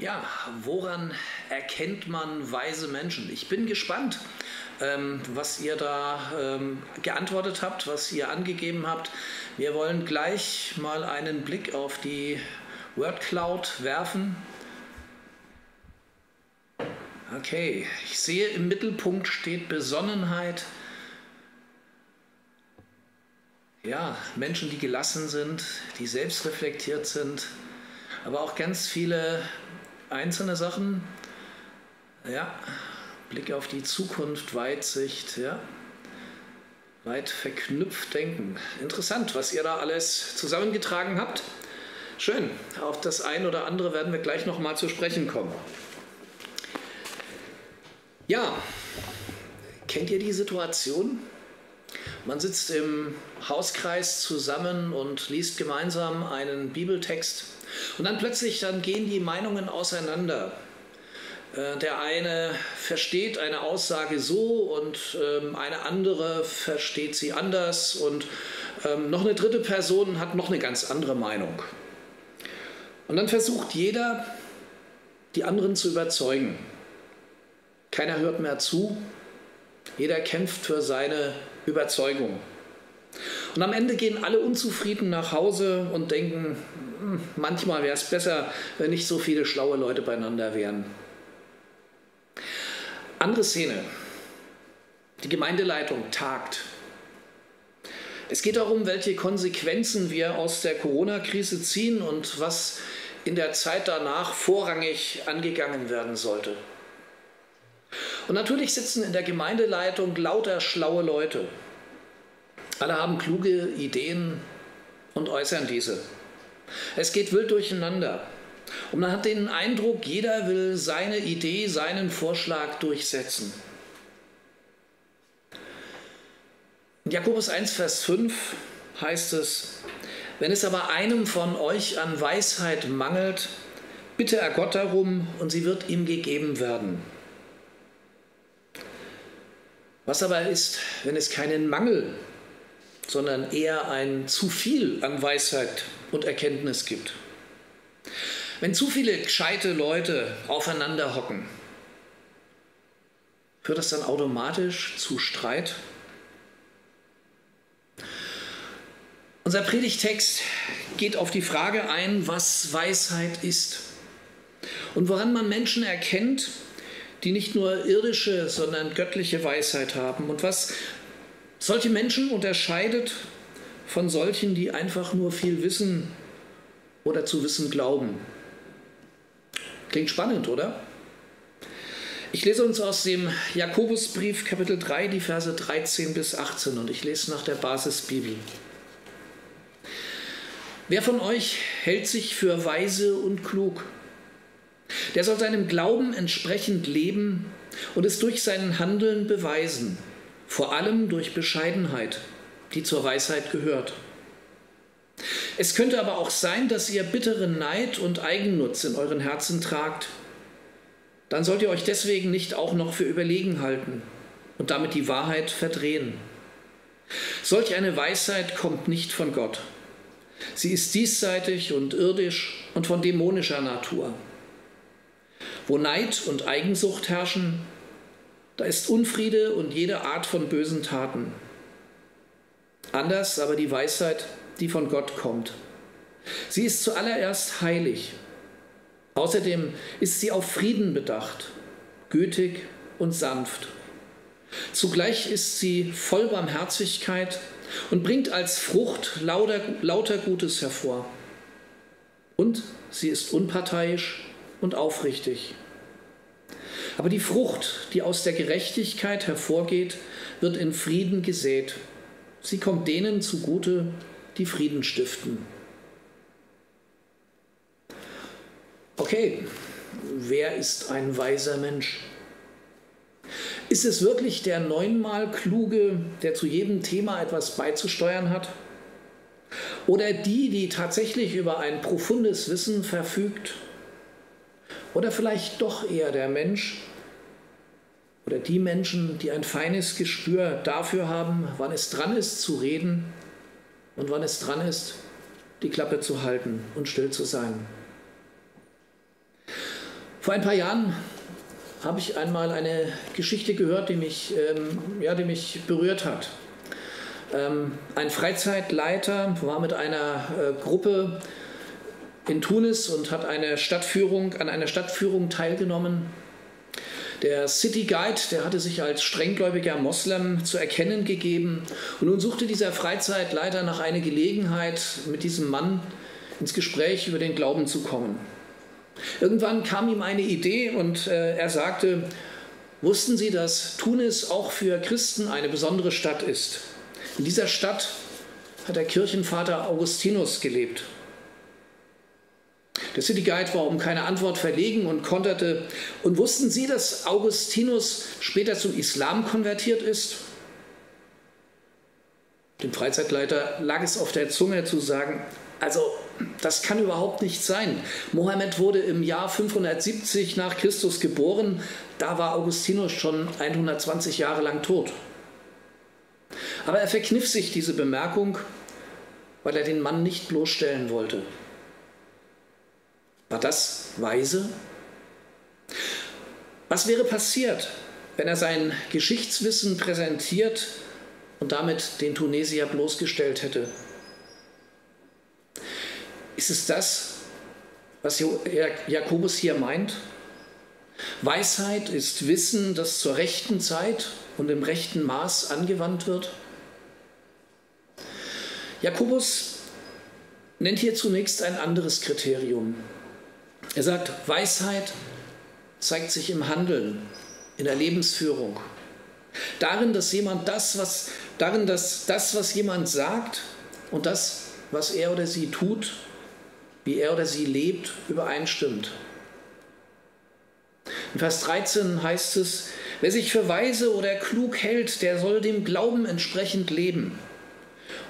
Ja, woran erkennt man weise Menschen? Ich bin gespannt, ähm, was ihr da ähm, geantwortet habt, was ihr angegeben habt. Wir wollen gleich mal einen Blick auf die Word Cloud werfen. Okay, ich sehe im Mittelpunkt steht Besonnenheit. Ja, Menschen, die gelassen sind, die selbstreflektiert sind, aber auch ganz viele einzelne Sachen. Ja, Blick auf die Zukunft, Weitsicht, ja. Weit verknüpft denken. Interessant, was ihr da alles zusammengetragen habt. Schön. Auf das ein oder andere werden wir gleich noch mal zu sprechen kommen. Ja, kennt ihr die Situation? Man sitzt im Hauskreis zusammen und liest gemeinsam einen Bibeltext und dann plötzlich dann gehen die Meinungen auseinander. Äh, der eine versteht eine Aussage so und ähm, eine andere versteht sie anders und ähm, noch eine dritte Person hat noch eine ganz andere Meinung. Und dann versucht jeder, die anderen zu überzeugen. Keiner hört mehr zu, jeder kämpft für seine Überzeugung. Und am Ende gehen alle unzufrieden nach Hause und denken, manchmal wäre es besser, wenn nicht so viele schlaue Leute beieinander wären. Andere Szene. Die Gemeindeleitung tagt. Es geht darum, welche Konsequenzen wir aus der Corona-Krise ziehen und was in der Zeit danach vorrangig angegangen werden sollte. Und natürlich sitzen in der Gemeindeleitung lauter schlaue Leute. Alle haben kluge Ideen und äußern diese. Es geht wild durcheinander. Und man hat den Eindruck, jeder will seine Idee, seinen Vorschlag durchsetzen. In Jakobus 1, Vers 5 heißt es, wenn es aber einem von euch an Weisheit mangelt, bitte er Gott darum und sie wird ihm gegeben werden. Was aber ist, wenn es keinen Mangel, sondern eher ein zu viel an Weisheit und Erkenntnis gibt? Wenn zu viele gescheite Leute aufeinander hocken, führt das dann automatisch zu Streit? Unser Predigtext geht auf die Frage ein, was Weisheit ist und woran man Menschen erkennt, die nicht nur irdische, sondern göttliche Weisheit haben und was solche Menschen unterscheidet von solchen, die einfach nur viel wissen oder zu wissen glauben. Klingt spannend, oder? Ich lese uns aus dem Jakobusbrief Kapitel 3 die Verse 13 bis 18 und ich lese nach der Basisbibel. Wer von euch hält sich für weise und klug? Der soll seinem Glauben entsprechend leben und es durch sein Handeln beweisen, vor allem durch Bescheidenheit, die zur Weisheit gehört. Es könnte aber auch sein, dass ihr bitteren Neid und Eigennutz in euren Herzen tragt. Dann sollt ihr euch deswegen nicht auch noch für überlegen halten und damit die Wahrheit verdrehen. Solch eine Weisheit kommt nicht von Gott. Sie ist diesseitig und irdisch und von dämonischer Natur. Wo Neid und Eigensucht herrschen, da ist Unfriede und jede Art von bösen Taten. Anders aber die Weisheit, die von Gott kommt. Sie ist zuallererst heilig. Außerdem ist sie auf Frieden bedacht, gütig und sanft. Zugleich ist sie voll Barmherzigkeit und bringt als Frucht lauter, lauter Gutes hervor. Und sie ist unparteiisch und aufrichtig. Aber die Frucht, die aus der Gerechtigkeit hervorgeht, wird in Frieden gesät. Sie kommt denen zugute, die Frieden stiften. Okay, wer ist ein weiser Mensch? Ist es wirklich der neunmal Kluge, der zu jedem Thema etwas beizusteuern hat? Oder die, die tatsächlich über ein profundes Wissen verfügt? Oder vielleicht doch eher der Mensch oder die Menschen, die ein feines Gespür dafür haben, wann es dran ist zu reden und wann es dran ist, die Klappe zu halten und still zu sein. Vor ein paar Jahren habe ich einmal eine Geschichte gehört, die mich, ähm, ja, die mich berührt hat. Ähm, ein Freizeitleiter war mit einer äh, Gruppe in Tunis und hat eine Stadtführung, an einer Stadtführung teilgenommen. Der City Guide, der hatte sich als strenggläubiger Moslem zu erkennen gegeben. Und nun suchte dieser Freizeitleiter nach einer Gelegenheit, mit diesem Mann ins Gespräch über den Glauben zu kommen. Irgendwann kam ihm eine Idee und äh, er sagte, wussten Sie, dass Tunis auch für Christen eine besondere Stadt ist? In dieser Stadt hat der Kirchenvater Augustinus gelebt. Der City Guide war um keine Antwort verlegen und konterte. Und wussten Sie, dass Augustinus später zum Islam konvertiert ist? Dem Freizeitleiter lag es auf der Zunge zu sagen, also das kann überhaupt nicht sein. Mohammed wurde im Jahr 570 nach Christus geboren, da war Augustinus schon 120 Jahre lang tot. Aber er verkniff sich diese Bemerkung, weil er den Mann nicht bloßstellen wollte. War das weise? Was wäre passiert, wenn er sein Geschichtswissen präsentiert und damit den Tunesier bloßgestellt hätte? Ist es das, was Jakobus hier meint? Weisheit ist Wissen, das zur rechten Zeit und im rechten Maß angewandt wird. Jakobus nennt hier zunächst ein anderes Kriterium. Er sagt, Weisheit zeigt sich im Handeln, in der Lebensführung. Darin, dass jemand das, was, darin, dass das, was jemand sagt und das, was er oder sie tut, wie er oder sie lebt, übereinstimmt. In Vers 13 heißt es, wer sich für weise oder klug hält, der soll dem Glauben entsprechend leben.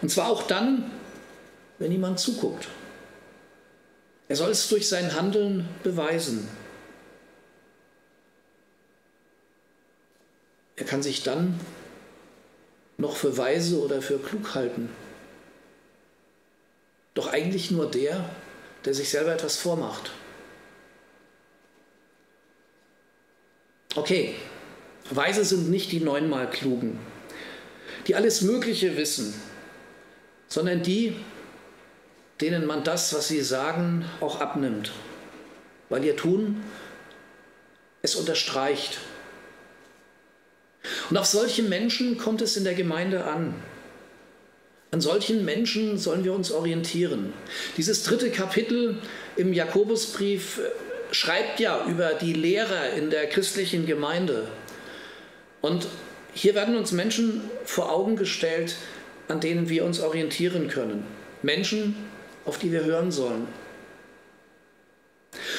Und zwar auch dann, wenn jemand zuguckt. Er soll es durch sein Handeln beweisen. Er kann sich dann noch für weise oder für klug halten. Doch eigentlich nur der, der sich selber etwas vormacht. Okay, Weise sind nicht die neunmal Klugen, die alles Mögliche wissen, sondern die, denen man das, was sie sagen, auch abnimmt, weil ihr Tun es unterstreicht. Und auf solche Menschen kommt es in der Gemeinde an. An solchen Menschen sollen wir uns orientieren. Dieses dritte Kapitel im Jakobusbrief schreibt ja über die Lehrer in der christlichen Gemeinde. Und hier werden uns Menschen vor Augen gestellt, an denen wir uns orientieren können. Menschen, auf die wir hören sollen.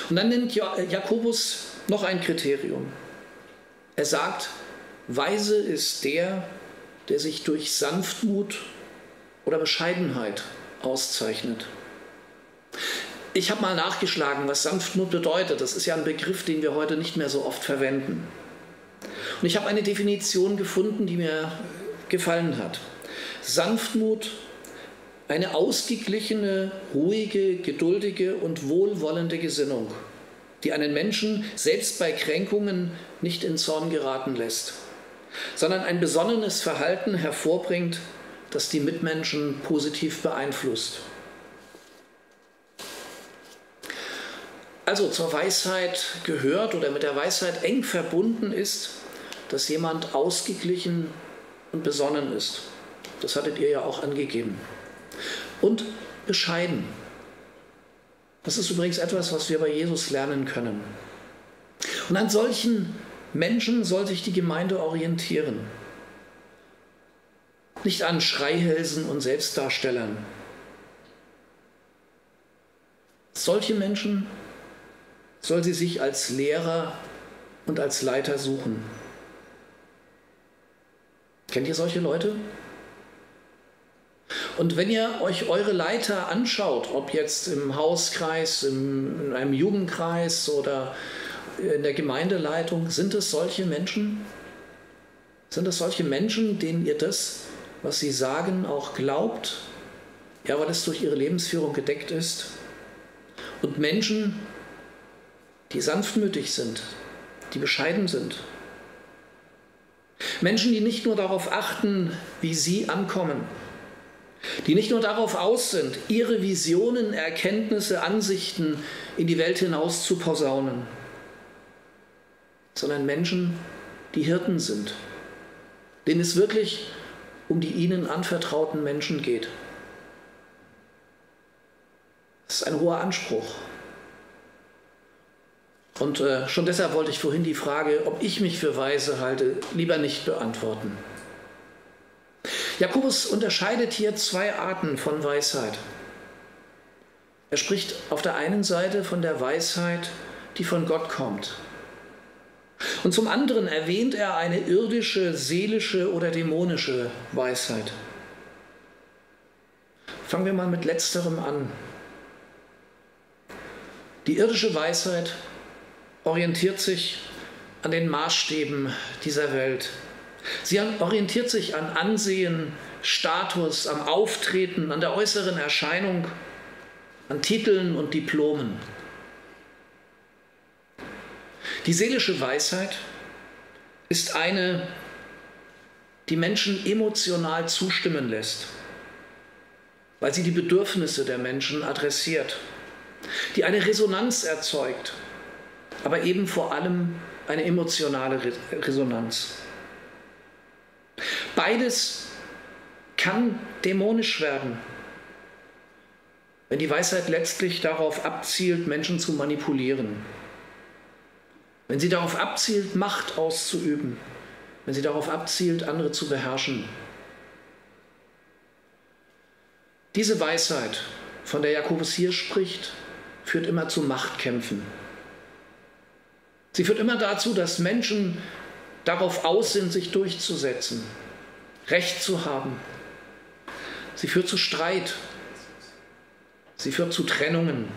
Und dann nennt Jakobus noch ein Kriterium. Er sagt, weise ist der, der sich durch Sanftmut oder Bescheidenheit auszeichnet. Ich habe mal nachgeschlagen, was Sanftmut bedeutet. Das ist ja ein Begriff, den wir heute nicht mehr so oft verwenden. Und ich habe eine Definition gefunden, die mir gefallen hat. Sanftmut, eine ausgeglichene, ruhige, geduldige und wohlwollende Gesinnung, die einen Menschen selbst bei Kränkungen nicht in Zorn geraten lässt, sondern ein besonnenes Verhalten hervorbringt, das die Mitmenschen positiv beeinflusst. Also zur Weisheit gehört oder mit der Weisheit eng verbunden ist, dass jemand ausgeglichen und besonnen ist. Das hattet ihr ja auch angegeben. Und bescheiden. Das ist übrigens etwas, was wir bei Jesus lernen können. Und an solchen Menschen soll sich die Gemeinde orientieren nicht an Schreihälsen und Selbstdarstellern. Solche Menschen soll sie sich als Lehrer und als Leiter suchen. Kennt ihr solche Leute? Und wenn ihr euch eure Leiter anschaut, ob jetzt im Hauskreis, in einem Jugendkreis oder in der Gemeindeleitung, sind es solche Menschen? Sind es solche Menschen, denen ihr das was sie sagen, auch glaubt, ja, weil es durch ihre Lebensführung gedeckt ist. Und Menschen, die sanftmütig sind, die bescheiden sind. Menschen, die nicht nur darauf achten, wie sie ankommen, die nicht nur darauf aus sind, ihre Visionen, Erkenntnisse, Ansichten in die Welt hinaus zu posaunen, sondern Menschen, die Hirten sind, denen es wirklich um die ihnen anvertrauten Menschen geht. Das ist ein hoher Anspruch. Und äh, schon deshalb wollte ich vorhin die Frage, ob ich mich für weise halte, lieber nicht beantworten. Jakobus unterscheidet hier zwei Arten von Weisheit. Er spricht auf der einen Seite von der Weisheit, die von Gott kommt. Und zum anderen erwähnt er eine irdische, seelische oder dämonische Weisheit. Fangen wir mal mit letzterem an. Die irdische Weisheit orientiert sich an den Maßstäben dieser Welt. Sie orientiert sich an Ansehen, Status, am Auftreten, an der äußeren Erscheinung, an Titeln und Diplomen. Die seelische Weisheit ist eine, die Menschen emotional zustimmen lässt, weil sie die Bedürfnisse der Menschen adressiert, die eine Resonanz erzeugt, aber eben vor allem eine emotionale Resonanz. Beides kann dämonisch werden, wenn die Weisheit letztlich darauf abzielt, Menschen zu manipulieren. Wenn sie darauf abzielt, Macht auszuüben. Wenn sie darauf abzielt, andere zu beherrschen. Diese Weisheit, von der Jakobus hier spricht, führt immer zu Machtkämpfen. Sie führt immer dazu, dass Menschen darauf aus sind, sich durchzusetzen, Recht zu haben. Sie führt zu Streit. Sie führt zu Trennungen,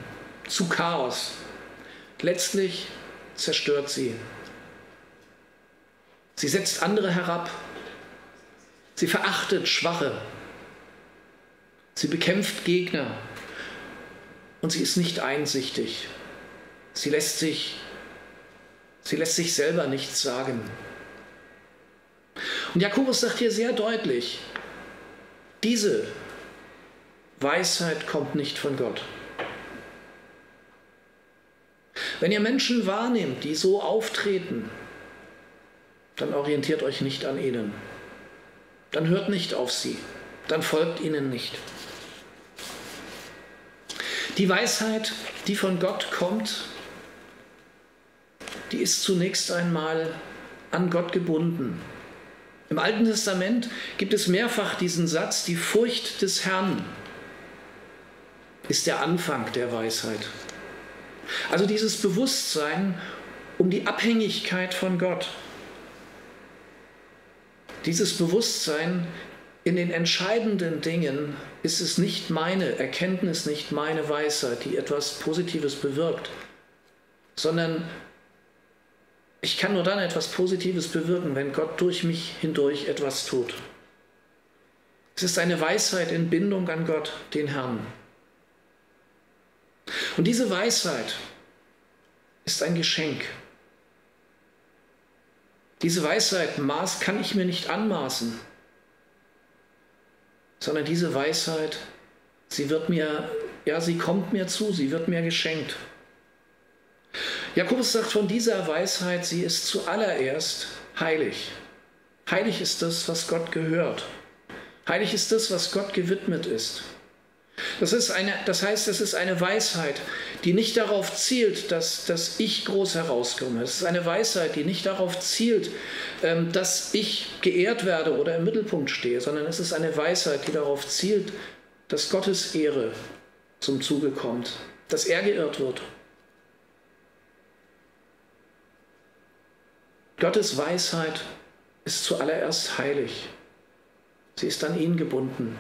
zu Chaos. Letztlich zerstört sie. Sie setzt andere herab. Sie verachtet Schwache. Sie bekämpft Gegner. Und sie ist nicht einsichtig. Sie lässt sich, sie lässt sich selber nichts sagen. Und Jakobus sagt hier sehr deutlich, diese Weisheit kommt nicht von Gott. Wenn ihr Menschen wahrnehmt, die so auftreten, dann orientiert euch nicht an ihnen. Dann hört nicht auf sie. Dann folgt ihnen nicht. Die Weisheit, die von Gott kommt, die ist zunächst einmal an Gott gebunden. Im Alten Testament gibt es mehrfach diesen Satz, die Furcht des Herrn ist der Anfang der Weisheit. Also dieses Bewusstsein um die Abhängigkeit von Gott. Dieses Bewusstsein, in den entscheidenden Dingen ist es nicht meine Erkenntnis, nicht meine Weisheit, die etwas Positives bewirkt, sondern ich kann nur dann etwas Positives bewirken, wenn Gott durch mich hindurch etwas tut. Es ist eine Weisheit in Bindung an Gott, den Herrn. Und diese Weisheit ist ein Geschenk. Diese Weisheit maß kann ich mir nicht anmaßen, sondern diese Weisheit, sie wird mir, ja, sie kommt mir zu, sie wird mir geschenkt. Jakobus sagt von dieser Weisheit, sie ist zuallererst heilig. Heilig ist das, was Gott gehört. Heilig ist das, was Gott gewidmet ist. Das, ist eine, das heißt, es ist eine Weisheit, die nicht darauf zielt, dass, dass ich groß herauskomme. Es ist eine Weisheit, die nicht darauf zielt, ähm, dass ich geehrt werde oder im Mittelpunkt stehe, sondern es ist eine Weisheit, die darauf zielt, dass Gottes Ehre zum Zuge kommt, dass er geehrt wird Gottes Weisheit ist zuallererst heilig. Sie ist an ihn gebunden.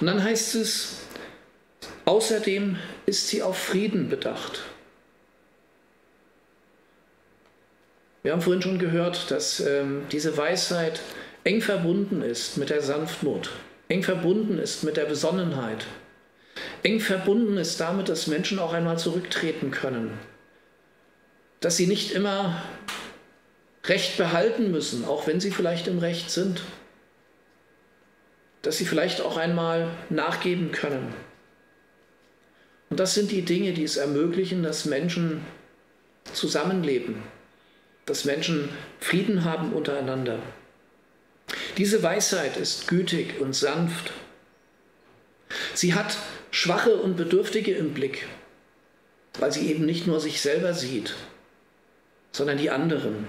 Und dann heißt es, außerdem ist sie auf Frieden bedacht. Wir haben vorhin schon gehört, dass ähm, diese Weisheit eng verbunden ist mit der Sanftmut, eng verbunden ist mit der Besonnenheit, eng verbunden ist damit, dass Menschen auch einmal zurücktreten können, dass sie nicht immer Recht behalten müssen, auch wenn sie vielleicht im Recht sind, dass sie vielleicht auch einmal nachgeben können. Und das sind die Dinge, die es ermöglichen, dass Menschen zusammenleben, dass Menschen Frieden haben untereinander. Diese Weisheit ist gütig und sanft. Sie hat Schwache und Bedürftige im Blick, weil sie eben nicht nur sich selber sieht, sondern die anderen.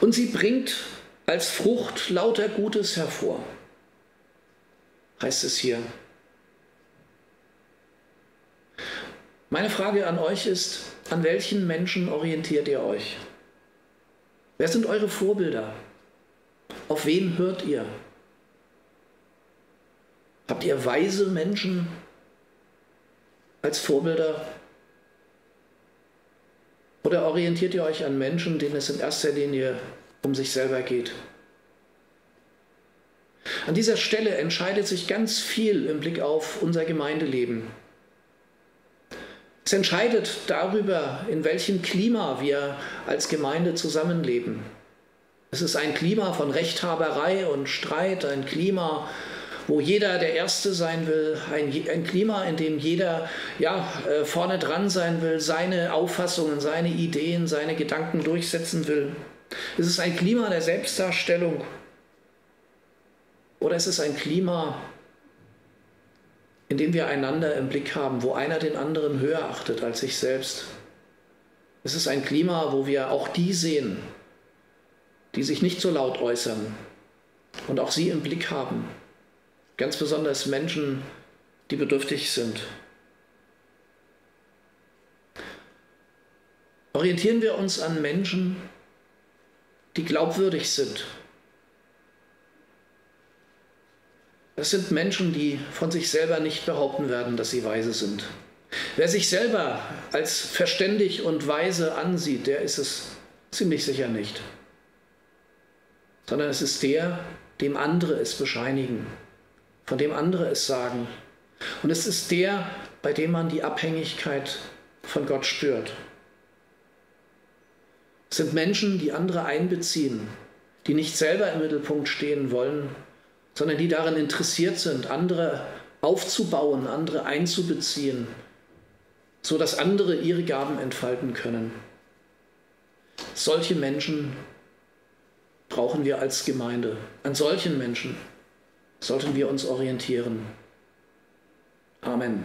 Und sie bringt als Frucht lauter Gutes hervor, heißt es hier. Meine Frage an euch ist, an welchen Menschen orientiert ihr euch? Wer sind eure Vorbilder? Auf wen hört ihr? Habt ihr weise Menschen als Vorbilder? Oder orientiert ihr euch an Menschen, denen es in erster Linie um sich selber geht? An dieser Stelle entscheidet sich ganz viel im Blick auf unser Gemeindeleben. Es entscheidet darüber, in welchem Klima wir als Gemeinde zusammenleben. Es ist ein Klima von Rechthaberei und Streit, ein Klima, wo jeder der Erste sein will, ein, ein Klima, in dem jeder ja, äh, vorne dran sein will, seine Auffassungen, seine Ideen, seine Gedanken durchsetzen will. Es ist ein Klima der Selbstdarstellung oder es ist ein Klima, in dem wir einander im Blick haben, wo einer den anderen höher achtet als sich selbst. Es ist ein Klima, wo wir auch die sehen, die sich nicht so laut äußern und auch sie im Blick haben. Ganz besonders Menschen, die bedürftig sind. Orientieren wir uns an Menschen, die glaubwürdig sind. Das sind Menschen, die von sich selber nicht behaupten werden, dass sie weise sind. Wer sich selber als verständig und weise ansieht, der ist es ziemlich sicher nicht. Sondern es ist der, dem andere es bescheinigen von dem andere es sagen. Und es ist der, bei dem man die Abhängigkeit von Gott spürt. Es sind Menschen, die andere einbeziehen, die nicht selber im Mittelpunkt stehen wollen, sondern die daran interessiert sind, andere aufzubauen, andere einzubeziehen, so dass andere ihre Gaben entfalten können. Solche Menschen brauchen wir als Gemeinde. An solchen Menschen sollten wir uns orientieren. Amen.